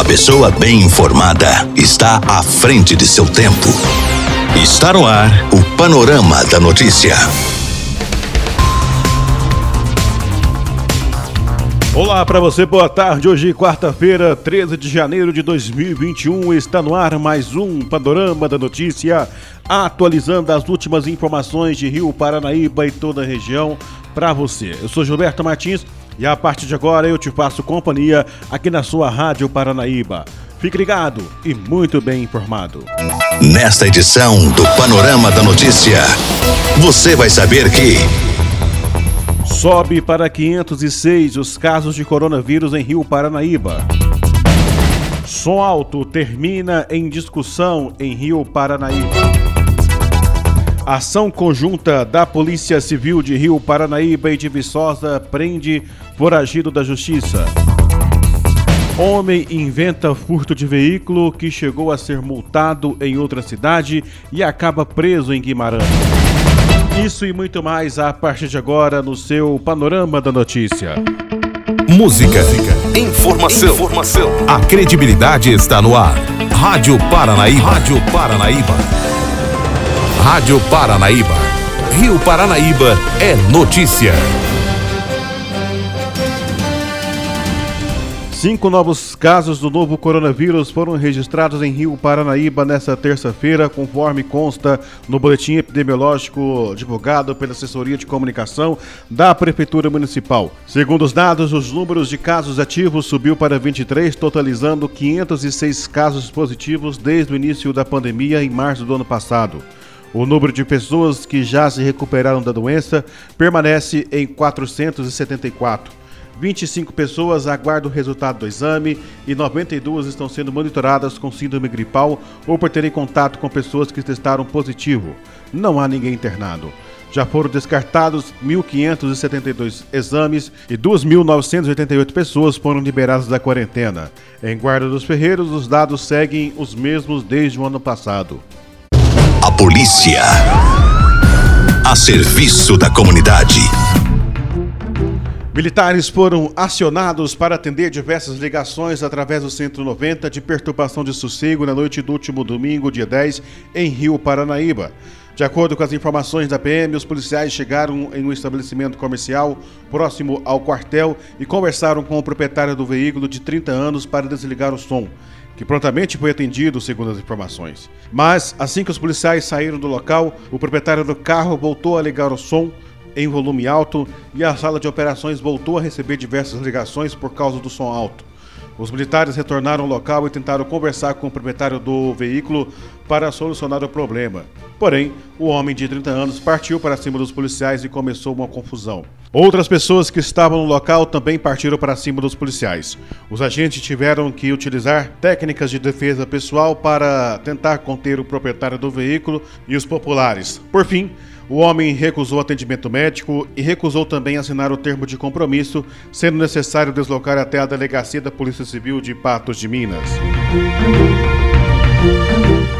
A pessoa bem informada está à frente de seu tempo. Está no ar o Panorama da Notícia. Olá para você, boa tarde. Hoje, quarta-feira, 13 de janeiro de 2021, está no ar mais um Panorama da Notícia, atualizando as últimas informações de Rio Paranaíba e toda a região para você. Eu sou Gilberto Martins e a partir de agora eu te faço companhia aqui na sua Rádio Paranaíba. Fique ligado e muito bem informado. Nesta edição do Panorama da Notícia, você vai saber que. Sobe para 506 os casos de coronavírus em Rio Paranaíba. Som alto termina em discussão em Rio Paranaíba. Ação conjunta da Polícia Civil de Rio Paranaíba e de Viçosa prende foragido da Justiça. Homem inventa furto de veículo que chegou a ser multado em outra cidade e acaba preso em Guimarães. Isso e muito mais a partir de agora no seu Panorama da Notícia. Música, informação, informação. A credibilidade está no ar. Rádio Paranaíba. Rádio Paranaíba. Rádio Paranaíba. Rio Paranaíba é notícia. Cinco novos casos do novo coronavírus foram registrados em Rio Paranaíba nesta terça-feira, conforme consta no boletim epidemiológico divulgado pela Assessoria de Comunicação da Prefeitura Municipal. Segundo os dados, os números de casos ativos subiu para 23, totalizando 506 casos positivos desde o início da pandemia em março do ano passado. O número de pessoas que já se recuperaram da doença permanece em 474. 25 pessoas aguardam o resultado do exame e 92 estão sendo monitoradas com síndrome gripal ou por terem contato com pessoas que testaram positivo. Não há ninguém internado. Já foram descartados 1.572 exames e 2.988 pessoas foram liberadas da quarentena. Em Guarda dos Ferreiros, os dados seguem os mesmos desde o ano passado. Polícia. A serviço da comunidade. Militares foram acionados para atender diversas ligações através do Centro 90 de perturbação de sossego na noite do último domingo, dia 10, em Rio Paranaíba. De acordo com as informações da PM, os policiais chegaram em um estabelecimento comercial próximo ao quartel e conversaram com o proprietário do veículo de 30 anos para desligar o som, que prontamente foi atendido, segundo as informações. Mas, assim que os policiais saíram do local, o proprietário do carro voltou a ligar o som em volume alto e a sala de operações voltou a receber diversas ligações por causa do som alto. Os militares retornaram ao local e tentaram conversar com o proprietário do veículo para solucionar o problema. Porém, o homem de 30 anos partiu para cima dos policiais e começou uma confusão. Outras pessoas que estavam no local também partiram para cima dos policiais. Os agentes tiveram que utilizar técnicas de defesa pessoal para tentar conter o proprietário do veículo e os populares. Por fim, o homem recusou atendimento médico e recusou também assinar o termo de compromisso, sendo necessário deslocar até a delegacia da Polícia Civil de Patos de Minas.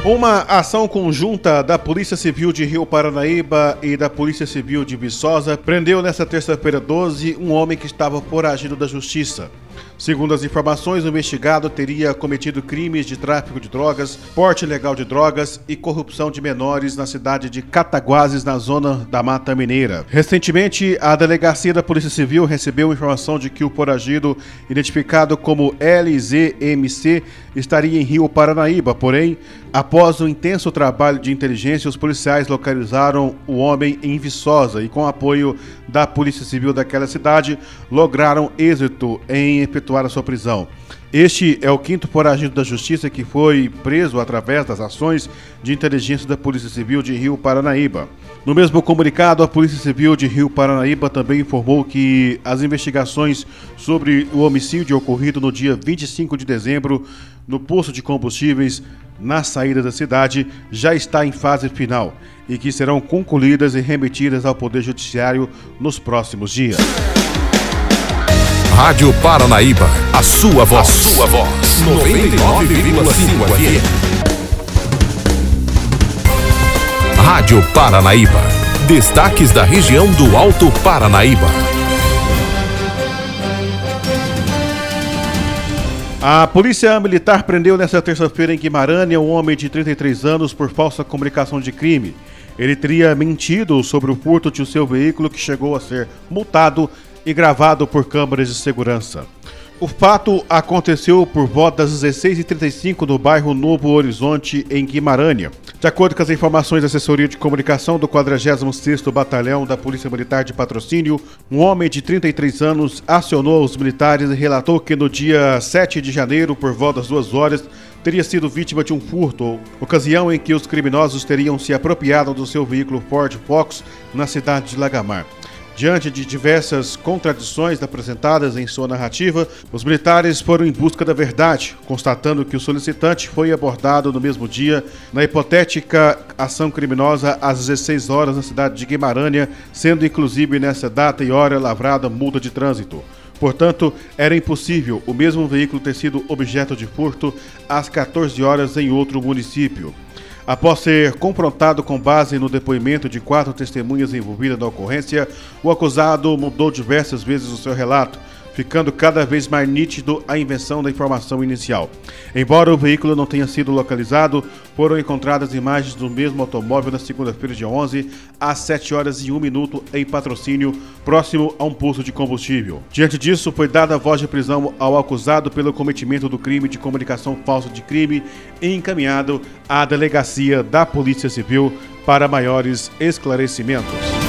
Uma ação conjunta da Polícia Civil de Rio Paranaíba e da Polícia Civil de Viçosa prendeu nesta terça-feira 12 um homem que estava foragido da justiça. Segundo as informações, o investigado teria cometido crimes de tráfico de drogas, porte ilegal de drogas e corrupção de menores na cidade de Cataguases, na zona da Mata Mineira. Recentemente, a delegacia da Polícia Civil recebeu informação de que o foragido, identificado como LZMC, estaria em Rio Paranaíba, porém, após um intenso trabalho de inteligência, os policiais localizaram o homem em Viçosa e, com apoio da Polícia Civil daquela cidade, lograram êxito em efetuar a sua prisão. Este é o quinto foragido da Justiça que foi preso através das ações de inteligência da Polícia Civil de Rio Paranaíba. No mesmo comunicado, a Polícia Civil de Rio Paranaíba também informou que as investigações sobre o homicídio ocorrido no dia 25 de dezembro no posto de combustíveis na saída da cidade já está em fase final e que serão concluídas e remetidas ao Poder Judiciário nos próximos dias. Rádio Paranaíba, a sua voz. A sua voz. 99,5 FM. Rádio Paranaíba. Destaques da região do Alto Paranaíba. A polícia militar prendeu nesta terça-feira em Guimarães um homem de 33 anos por falsa comunicação de crime. Ele teria mentido sobre o furto de seu veículo que chegou a ser multado e gravado por câmeras de segurança. O fato aconteceu por volta das 16h35 no bairro Novo Horizonte, em Guimarães. De acordo com as informações da assessoria de comunicação do 46º Batalhão da Polícia Militar de Patrocínio, um homem de 33 anos acionou os militares e relatou que no dia 7 de janeiro, por volta das duas horas, teria sido vítima de um furto, ocasião em que os criminosos teriam se apropriado do seu veículo Ford Fox na cidade de Lagamar. Diante de diversas contradições apresentadas em sua narrativa, os militares foram em busca da verdade, constatando que o solicitante foi abordado no mesmo dia na hipotética ação criminosa às 16 horas na cidade de Guimarães, sendo inclusive nessa data e hora lavrada multa de trânsito. Portanto, era impossível o mesmo veículo ter sido objeto de furto às 14 horas em outro município. Após ser confrontado com base no depoimento de quatro testemunhas envolvidas na ocorrência, o acusado mudou diversas vezes o seu relato, ficando cada vez mais nítido a invenção da informação inicial. Embora o veículo não tenha sido localizado, foram encontradas imagens do mesmo automóvel na segunda-feira, dia 11, às 7 horas e 1 minuto, em patrocínio, próximo a um posto de combustível. Diante disso, foi dada voz de prisão ao acusado pelo cometimento do crime de comunicação falsa de crime e encaminhado à delegacia da Polícia Civil para maiores esclarecimentos.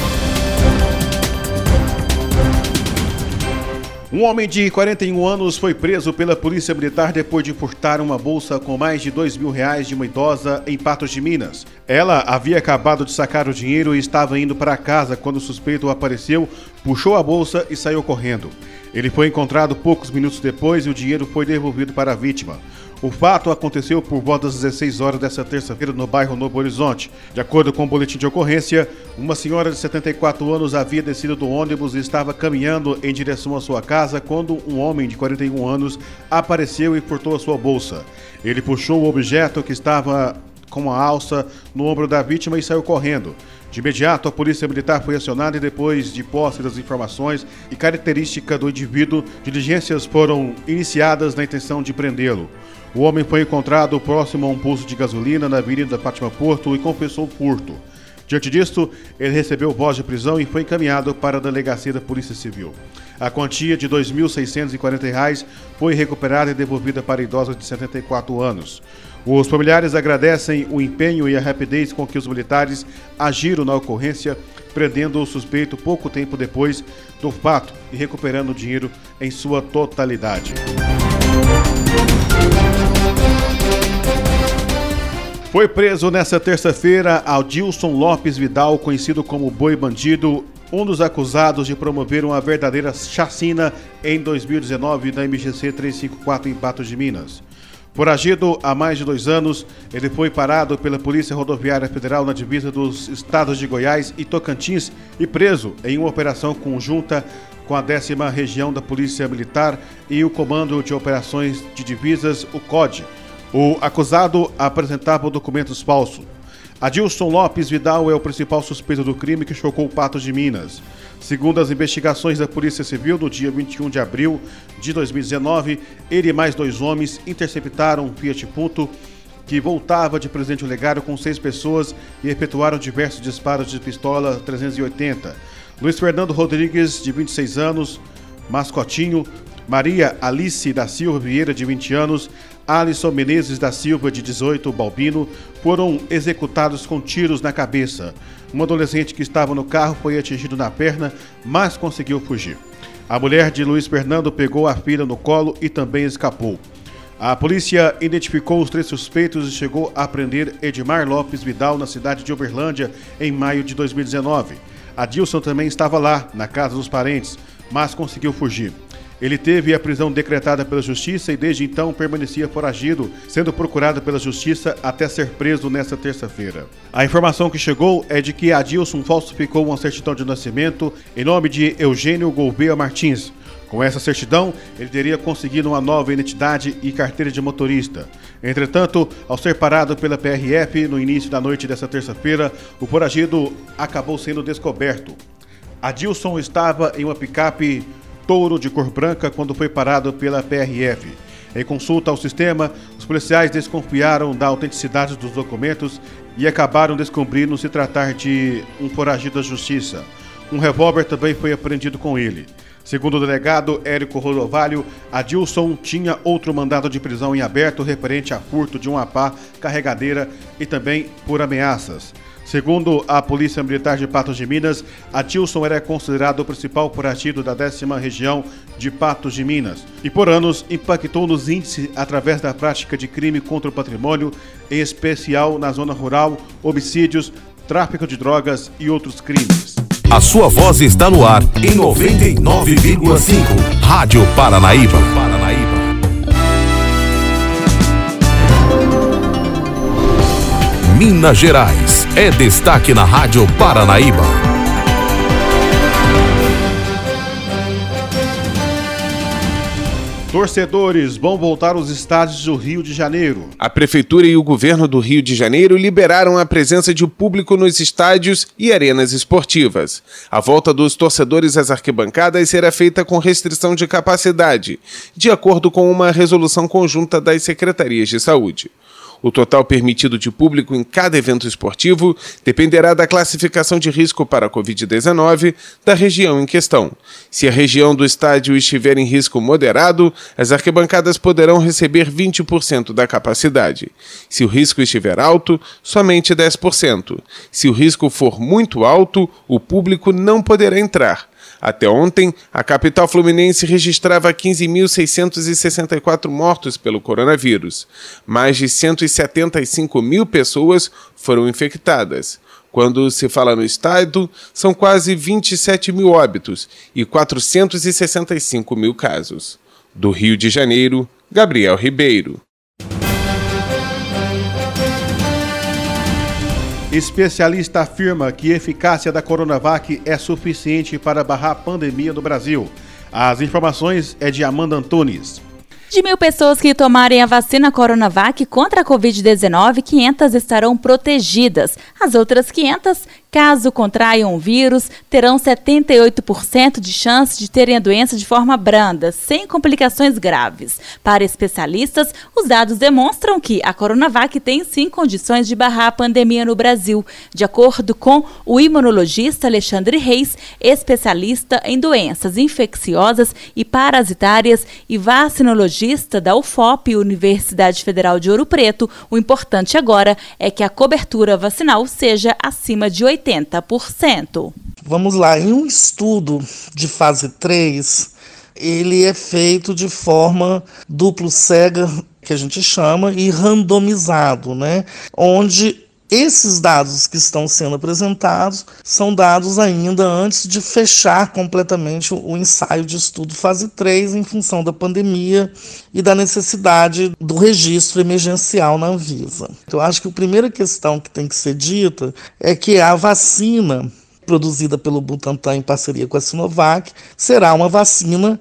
Um homem de 41 anos foi preso pela Polícia Militar depois de furtar uma bolsa com mais de dois mil reais de uma idosa em Patos de Minas. Ela havia acabado de sacar o dinheiro e estava indo para casa quando o suspeito apareceu, puxou a bolsa e saiu correndo. Ele foi encontrado poucos minutos depois e o dinheiro foi devolvido para a vítima. O fato aconteceu por volta das 16 horas desta terça-feira no bairro Novo Horizonte. De acordo com o boletim de ocorrência, uma senhora de 74 anos havia descido do ônibus e estava caminhando em direção à sua casa quando um homem de 41 anos apareceu e furtou a sua bolsa. Ele puxou o objeto que estava com a alça no ombro da vítima e saiu correndo. De imediato, a polícia militar foi acionada e depois de posse das informações e característica do indivíduo, diligências foram iniciadas na intenção de prendê-lo. O homem foi encontrado próximo a um posto de gasolina na Avenida Fátima Porto e confessou o furto. Diante disso, ele recebeu voz de prisão e foi encaminhado para a delegacia da Polícia Civil. A quantia de R$ 2.640 foi recuperada e devolvida para a idosa de 74 anos. Os familiares agradecem o empenho e a rapidez com que os militares agiram na ocorrência, prendendo o suspeito pouco tempo depois do fato e recuperando o dinheiro em sua totalidade. Foi preso nesta terça-feira Aldilson Lopes Vidal, conhecido como Boi Bandido, um dos acusados de promover uma verdadeira chacina em 2019 na MGC 354 em Patos de Minas. Foragido há mais de dois anos, ele foi parado pela Polícia Rodoviária Federal na divisa dos estados de Goiás e Tocantins e preso em uma operação conjunta com a décima região da Polícia Militar e o Comando de Operações de Divisas, o COD. O acusado apresentava documentos falsos. Adilson Lopes Vidal é o principal suspeito do crime que chocou Patos de Minas. Segundo as investigações da Polícia Civil, no dia 21 de abril de 2019, ele e mais dois homens interceptaram um Fiat Punto que voltava de Presidente Olegário com seis pessoas e efetuaram diversos disparos de pistola 380. Luiz Fernando Rodrigues, de 26 anos, mascotinho, Maria Alice da Silva Vieira, de 20 anos, Alisson Menezes da Silva, de 18, Balbino, foram executados com tiros na cabeça. Um adolescente que estava no carro foi atingido na perna, mas conseguiu fugir. A mulher de Luiz Fernando pegou a filha no colo e também escapou. A polícia identificou os três suspeitos e chegou a prender Edmar Lopes Vidal na cidade de Uberlândia em maio de 2019. Adilson também estava lá, na casa dos parentes, mas conseguiu fugir. Ele teve a prisão decretada pela Justiça e desde então permanecia foragido, sendo procurado pela Justiça até ser preso nesta terça-feira. A informação que chegou é de que Adilson falsificou uma certidão de nascimento em nome de Eugênio Gouveia Martins. Com essa certidão, ele teria conseguido uma nova identidade e carteira de motorista. Entretanto, ao ser parado pela PRF no início da noite dessa terça-feira, o foragido acabou sendo descoberto. Adilson estava em uma picape touro de cor branca quando foi parado pela PRF. Em consulta ao sistema, os policiais desconfiaram da autenticidade dos documentos e acabaram descobrindo se tratar de um foragido da justiça. Um revólver também foi apreendido com ele. Segundo o delegado Érico Rodovalho, Adilson tinha outro mandado de prisão em aberto referente a furto de uma pá carregadeira e também por ameaças. Segundo a Polícia Militar de Patos de Minas, Atilson era considerado o principal partido da décima região de Patos de Minas e por anos impactou nos índices através da prática de crime contra o patrimônio, em especial na zona rural, homicídios, tráfico de drogas e outros crimes. A sua voz está no ar em 99,5. Rádio Paranaíba. Minas Gerais é destaque na Rádio Paranaíba. Torcedores vão voltar aos estádios do Rio de Janeiro. A Prefeitura e o governo do Rio de Janeiro liberaram a presença de público nos estádios e arenas esportivas. A volta dos torcedores às arquibancadas será feita com restrição de capacidade, de acordo com uma resolução conjunta das secretarias de saúde. O total permitido de público em cada evento esportivo dependerá da classificação de risco para a Covid-19 da região em questão. Se a região do estádio estiver em risco moderado, as arquibancadas poderão receber 20% da capacidade. Se o risco estiver alto, somente 10%. Se o risco for muito alto, o público não poderá entrar. Até ontem, a capital fluminense registrava 15.664 mortos pelo coronavírus. Mais de 175 mil pessoas foram infectadas. Quando se fala no estado, são quase 27 mil óbitos e 465 mil casos. Do Rio de Janeiro, Gabriel Ribeiro. Especialista afirma que a eficácia da Coronavac é suficiente para barrar a pandemia no Brasil. As informações é de Amanda Antunes. De mil pessoas que tomarem a vacina Coronavac contra a Covid-19, 500 estarão protegidas. As outras 500 Caso contraiam o vírus, terão 78% de chance de terem a doença de forma branda, sem complicações graves. Para especialistas, os dados demonstram que a Coronavac tem sim condições de barrar a pandemia no Brasil, de acordo com o imunologista Alexandre Reis, especialista em doenças infecciosas e parasitárias e vacinologista da UFOP, Universidade Federal de Ouro Preto. O importante agora é que a cobertura vacinal seja acima de 80%. 80%. Vamos lá, em um estudo de fase 3, ele é feito de forma duplo cega, que a gente chama, e randomizado, né? Onde esses dados que estão sendo apresentados são dados ainda antes de fechar completamente o ensaio de estudo fase 3 em função da pandemia e da necessidade do registro emergencial na Anvisa. Então, eu acho que a primeira questão que tem que ser dita é que a vacina produzida pelo Butantan em parceria com a Sinovac será uma vacina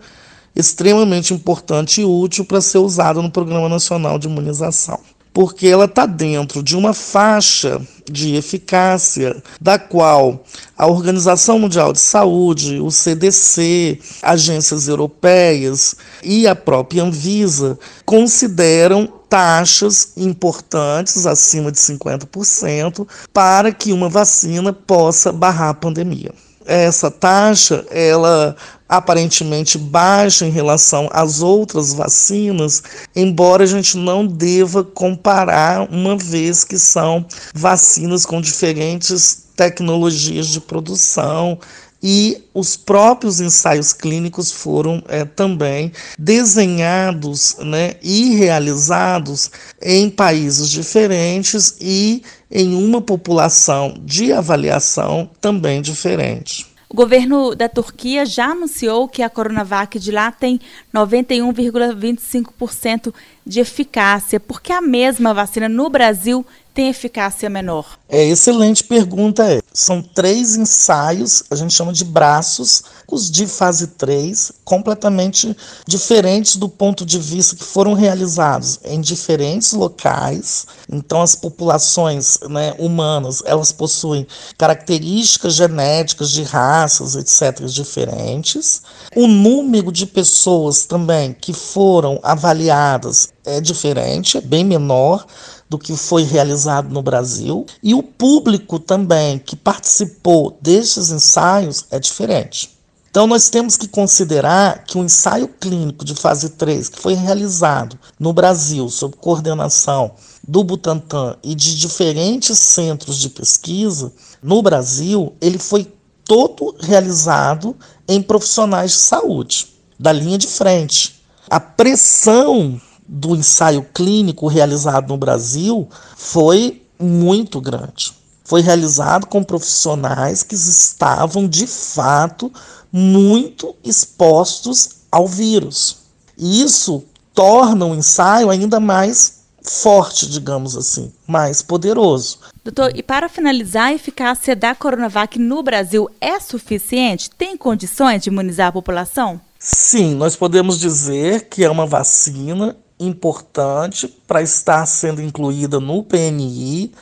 extremamente importante e útil para ser usada no Programa Nacional de Imunização porque ela está dentro de uma faixa de eficácia da qual a Organização Mundial de Saúde, o CDC, agências europeias e a própria Anvisa consideram taxas importantes, acima de 50%, para que uma vacina possa barrar a pandemia essa taxa ela aparentemente baixa em relação às outras vacinas, embora a gente não deva comparar, uma vez que são vacinas com diferentes tecnologias de produção e os próprios ensaios clínicos foram é, também desenhados né, e realizados em países diferentes e em uma população de avaliação também diferente. O governo da Turquia já anunciou que a Coronavac de lá tem 91,25% de eficácia, porque a mesma vacina no Brasil tem eficácia menor? É excelente pergunta. São três ensaios, a gente chama de braços, os de fase 3, completamente diferentes do ponto de vista que foram realizados em diferentes locais. Então, as populações né, humanas elas possuem características genéticas de raças, etc., diferentes. O número de pessoas também que foram avaliadas é diferente, é bem menor do que foi realizado no Brasil. E o público também que participou destes ensaios é diferente. Então, nós temos que considerar que o ensaio clínico de fase 3, que foi realizado no Brasil, sob coordenação do Butantan e de diferentes centros de pesquisa, no Brasil, ele foi todo realizado em profissionais de saúde, da linha de frente. A pressão do ensaio clínico realizado no Brasil foi muito grande. Foi realizado com profissionais que estavam de fato muito expostos ao vírus. E isso torna o ensaio ainda mais forte, digamos assim, mais poderoso. Doutor, e para finalizar, a eficácia da Coronavac no Brasil é suficiente? Tem condições de imunizar a população? Sim, nós podemos dizer que é uma vacina importante para estar sendo incluída no PNI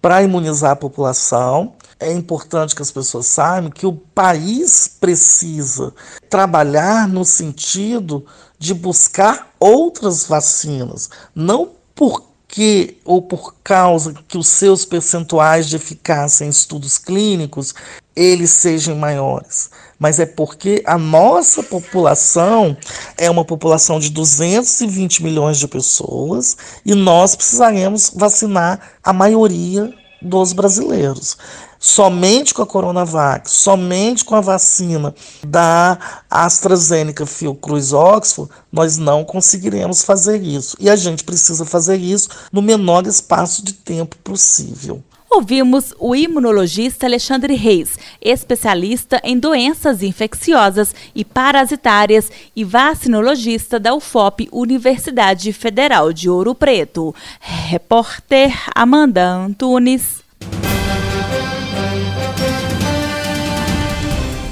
para imunizar a população. É importante que as pessoas saibam que o país precisa trabalhar no sentido de buscar outras vacinas, não porque ou por causa que os seus percentuais de eficácia em estudos clínicos eles sejam maiores, mas é porque a nossa população é uma população de 220 milhões de pessoas e nós precisaremos vacinar a maioria dos brasileiros. Somente com a Coronavac, somente com a vacina da AstraZeneca Fiocruz Oxford, nós não conseguiremos fazer isso. E a gente precisa fazer isso no menor espaço de tempo possível. Ouvimos o imunologista Alexandre Reis, especialista em doenças infecciosas e parasitárias e vacinologista da UFOP, Universidade Federal de Ouro Preto. Repórter Amanda Antunes.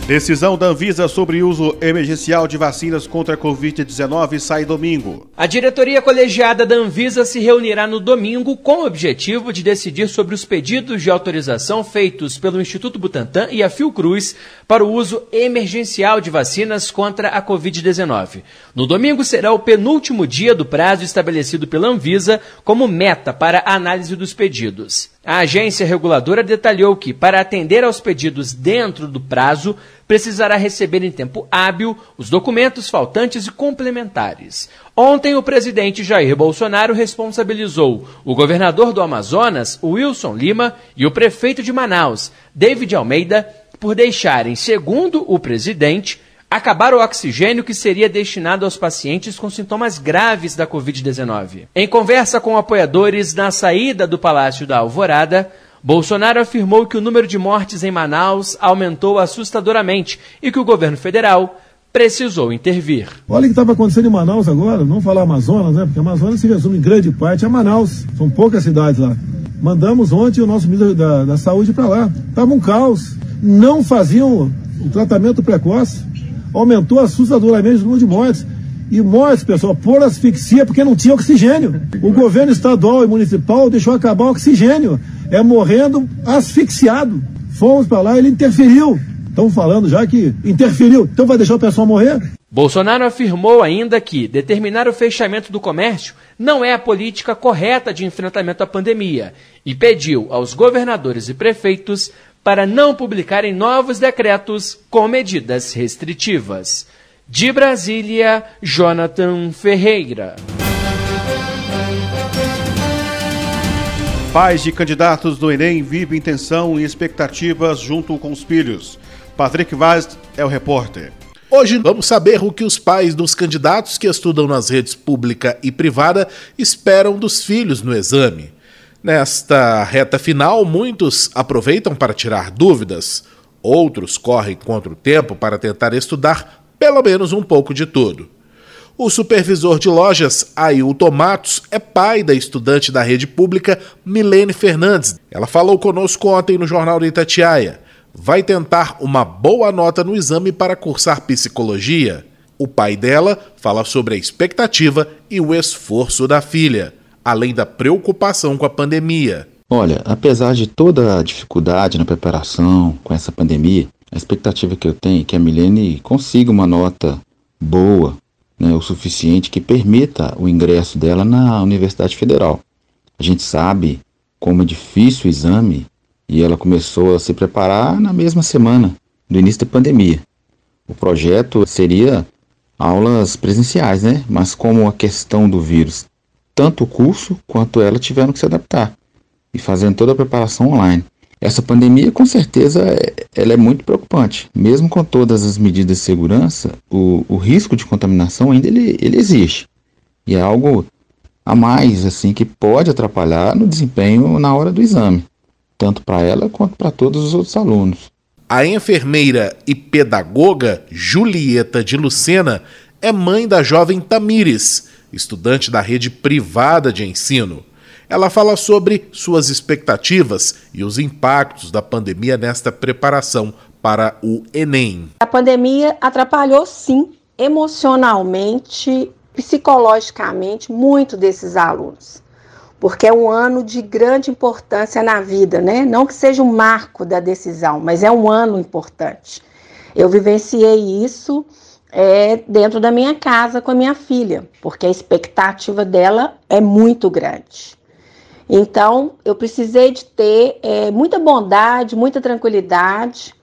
Decisão da Anvisa sobre uso emergencial de vacinas contra a Covid-19 sai domingo. A diretoria colegiada da Anvisa se reunirá no domingo com o objetivo de decidir sobre os pedidos de autorização feitos pelo Instituto Butantan e a Fiocruz para o uso emergencial de vacinas contra a Covid-19. No domingo será o penúltimo dia do prazo estabelecido pela Anvisa como meta para a análise dos pedidos. A agência reguladora detalhou que, para atender aos pedidos dentro do prazo, precisará receber em tempo hábil os documentos faltantes e complementares. Ontem, o presidente Jair Bolsonaro responsabilizou o governador do Amazonas, Wilson Lima, e o prefeito de Manaus, David Almeida, por deixarem, segundo o presidente, acabar o oxigênio que seria destinado aos pacientes com sintomas graves da Covid-19. Em conversa com apoiadores na saída do Palácio da Alvorada, Bolsonaro afirmou que o número de mortes em Manaus aumentou assustadoramente e que o governo federal precisou intervir. Olha o que estava acontecendo em Manaus agora, não falar Amazonas, né? Porque Amazonas se resume em grande parte a Manaus. São poucas cidades lá. Mandamos ontem o nosso ministro da, da Saúde para lá. Estava um caos. Não faziam o tratamento precoce aumentou assustadoramente o número de mortes. E mortes, pessoal, por asfixia, porque não tinha oxigênio. O governo estadual e municipal deixou acabar o oxigênio. É morrendo asfixiado. Fomos para lá, ele interferiu. Estão falando já que interferiu. Então vai deixar o pessoal morrer? Bolsonaro afirmou ainda que determinar o fechamento do comércio não é a política correta de enfrentamento à pandemia e pediu aos governadores e prefeitos para não publicarem novos decretos com medidas restritivas. De Brasília, Jonathan Ferreira. Pais de candidatos do Enem vivem tensão e expectativas junto com os filhos. Patrick Vaz é o repórter. Hoje vamos saber o que os pais dos candidatos que estudam nas redes pública e privada esperam dos filhos no exame. Nesta reta final, muitos aproveitam para tirar dúvidas, outros correm contra o tempo para tentar estudar pelo menos um pouco de tudo. O supervisor de lojas, Ailton Matos, é pai da estudante da rede pública Milene Fernandes. Ela falou conosco ontem no Jornal de Itatiaia. Vai tentar uma boa nota no exame para cursar psicologia. O pai dela fala sobre a expectativa e o esforço da filha, além da preocupação com a pandemia. Olha, apesar de toda a dificuldade na preparação com essa pandemia, a expectativa que eu tenho é que a Milene consiga uma nota boa né, o suficiente que permita o ingresso dela na Universidade Federal. A gente sabe como é difícil o exame e ela começou a se preparar na mesma semana do início da pandemia. O projeto seria aulas presenciais, né? Mas como a questão do vírus, tanto o curso quanto ela tiveram que se adaptar e fazendo toda a preparação online. Essa pandemia, com certeza, é, ela é muito preocupante. Mesmo com todas as medidas de segurança, o, o risco de contaminação ainda ele, ele existe. E é algo a mais, assim, que pode atrapalhar no desempenho na hora do exame, tanto para ela quanto para todos os outros alunos. A enfermeira e pedagoga Julieta de Lucena é mãe da jovem Tamires, estudante da rede privada de ensino. Ela fala sobre suas expectativas e os impactos da pandemia nesta preparação para o Enem. A pandemia atrapalhou, sim, emocionalmente, psicologicamente, muito desses alunos. Porque é um ano de grande importância na vida, né? Não que seja um marco da decisão, mas é um ano importante. Eu vivenciei isso é, dentro da minha casa com a minha filha, porque a expectativa dela é muito grande. Então, eu precisei de ter é, muita bondade, muita tranquilidade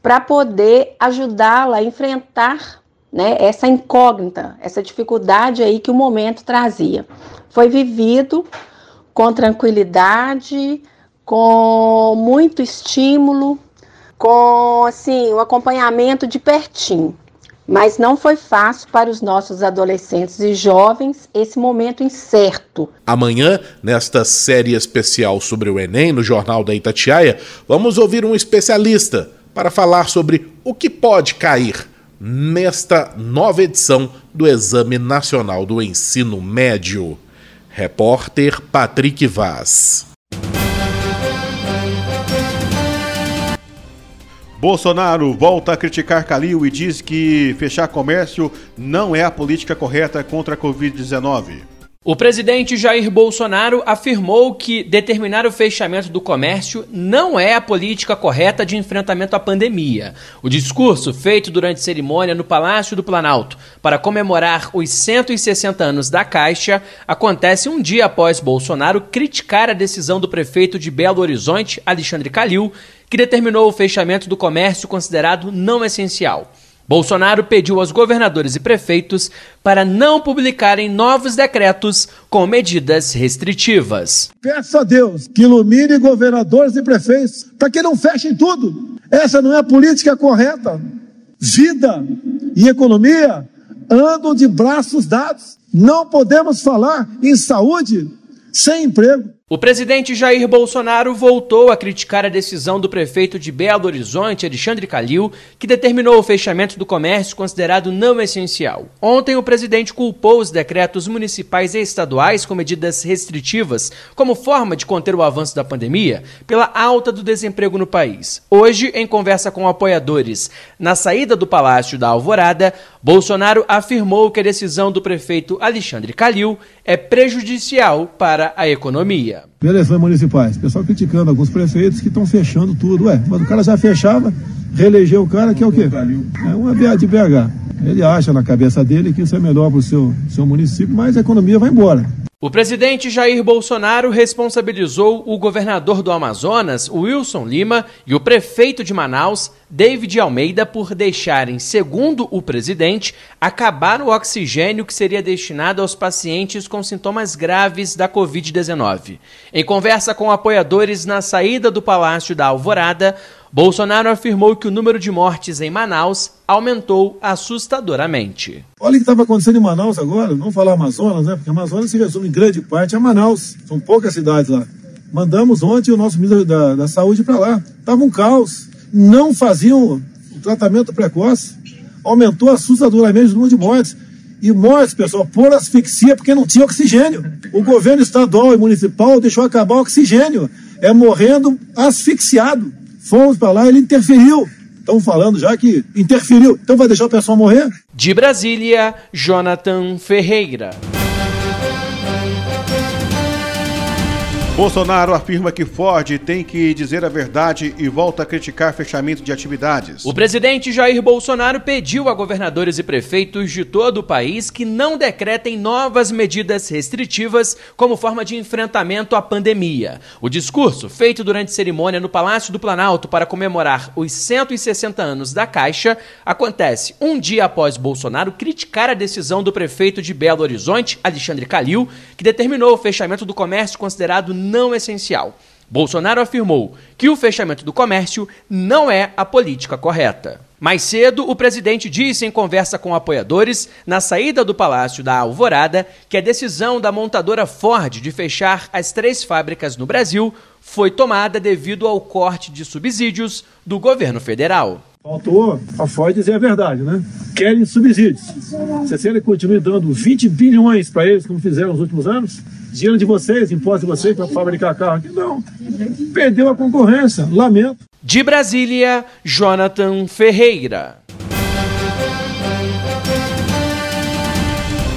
para poder ajudá-la a enfrentar né, essa incógnita, essa dificuldade aí que o momento trazia. Foi vivido com tranquilidade, com muito estímulo, com assim, o um acompanhamento de pertinho. Mas não foi fácil para os nossos adolescentes e jovens esse momento incerto. Amanhã, nesta série especial sobre o Enem no Jornal da Itatiaia, vamos ouvir um especialista para falar sobre o que pode cair nesta nova edição do Exame Nacional do Ensino Médio. Repórter Patrick Vaz. Bolsonaro volta a criticar Calil e diz que fechar comércio não é a política correta contra a Covid-19. O presidente Jair Bolsonaro afirmou que determinar o fechamento do comércio não é a política correta de enfrentamento à pandemia. O discurso, feito durante cerimônia no Palácio do Planalto para comemorar os 160 anos da Caixa, acontece um dia após Bolsonaro criticar a decisão do prefeito de Belo Horizonte, Alexandre Calil, que determinou o fechamento do comércio considerado não essencial. Bolsonaro pediu aos governadores e prefeitos para não publicarem novos decretos com medidas restritivas. Peço a Deus que ilumine governadores e prefeitos para que não fechem tudo. Essa não é a política correta. Vida e economia andam de braços dados. Não podemos falar em saúde sem emprego. O presidente Jair Bolsonaro voltou a criticar a decisão do prefeito de Belo Horizonte, Alexandre Calil, que determinou o fechamento do comércio considerado não essencial. Ontem, o presidente culpou os decretos municipais e estaduais com medidas restritivas como forma de conter o avanço da pandemia pela alta do desemprego no país. Hoje, em conversa com apoiadores na saída do Palácio da Alvorada, Bolsonaro afirmou que a decisão do prefeito Alexandre Calil é prejudicial para a economia eleições municipais. Pessoal criticando alguns prefeitos que estão fechando tudo. Ué, mas o cara já fechava, reelegeu o cara, que é o quê? É uma BA de BH. Ele acha na cabeça dele que isso é melhor para o seu, seu município, mas a economia vai embora. O presidente Jair Bolsonaro responsabilizou o governador do Amazonas, Wilson Lima, e o prefeito de Manaus, David Almeida, por deixarem, segundo o presidente, acabar o oxigênio que seria destinado aos pacientes com sintomas graves da Covid-19. Em conversa com apoiadores na saída do Palácio da Alvorada, Bolsonaro afirmou que o número de mortes em Manaus aumentou assustadoramente. Olha o que estava acontecendo em Manaus agora, não falar Amazonas, né? Porque Amazonas se resume em grande parte a Manaus. São poucas cidades lá. Mandamos ontem o nosso ministro da, da Saúde para lá. Tava um caos. Não faziam o tratamento precoce. Aumentou assustadoramente o número de mortes. e mortes, pessoal, por asfixia porque não tinha oxigênio. O governo estadual e municipal deixou acabar o oxigênio. É morrendo asfixiado. Fomos para lá, ele interferiu. Estão falando já que interferiu. Então vai deixar o pessoal morrer? De Brasília, Jonathan Ferreira. Bolsonaro afirma que Ford tem que dizer a verdade e volta a criticar fechamento de atividades. O presidente Jair Bolsonaro pediu a governadores e prefeitos de todo o país que não decretem novas medidas restritivas como forma de enfrentamento à pandemia. O discurso, feito durante cerimônia no Palácio do Planalto para comemorar os 160 anos da Caixa, acontece um dia após Bolsonaro criticar a decisão do prefeito de Belo Horizonte, Alexandre Calil, que determinou o fechamento do comércio considerado não essencial. Bolsonaro afirmou que o fechamento do comércio não é a política correta. Mais cedo, o presidente disse em conversa com apoiadores, na saída do Palácio da Alvorada, que a decisão da montadora Ford de fechar as três fábricas no Brasil foi tomada devido ao corte de subsídios do governo federal. Faltou a Ford dizer a verdade, né? Querem subsídios. Se ele continue dando 20 bilhões para eles, como fizeram nos últimos anos, dinheiro de vocês, imposto de vocês para fabricar carro aqui, não. Perdeu a concorrência, lamento. De Brasília, Jonathan Ferreira.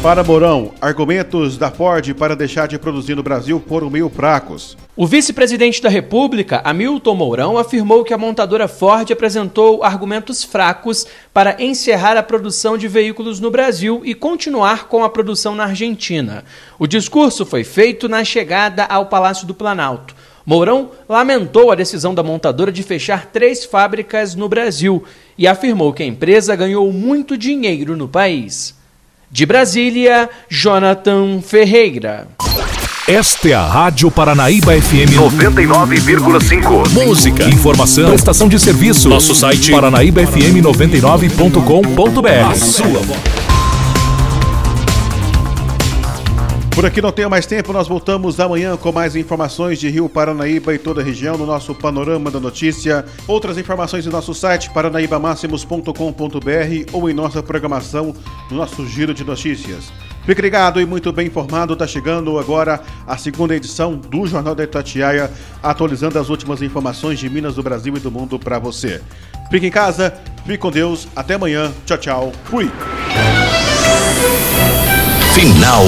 Para Mourão, argumentos da Ford para deixar de produzir no Brasil foram meio fracos. O vice-presidente da República, Hamilton Mourão, afirmou que a montadora Ford apresentou argumentos fracos para encerrar a produção de veículos no Brasil e continuar com a produção na Argentina. O discurso foi feito na chegada ao Palácio do Planalto. Mourão lamentou a decisão da montadora de fechar três fábricas no Brasil e afirmou que a empresa ganhou muito dinheiro no país. De Brasília, Jonathan Ferreira. Esta é a Rádio Paranaíba FM 99,5. Música, informação, prestação de serviço. Nosso site paranaíbafm99.com.br. A sua voz. Por aqui não tenho mais tempo, nós voltamos amanhã com mais informações de Rio Paranaíba e toda a região no nosso Panorama da Notícia. Outras informações em nosso site paranaibamáximos.com.br ou em nossa programação no nosso Giro de Notícias. Fique ligado e muito bem informado, está chegando agora a segunda edição do Jornal da Itatiaia, atualizando as últimas informações de Minas, do Brasil e do mundo para você. Fique em casa, fique com Deus, até amanhã, tchau, tchau, fui! Final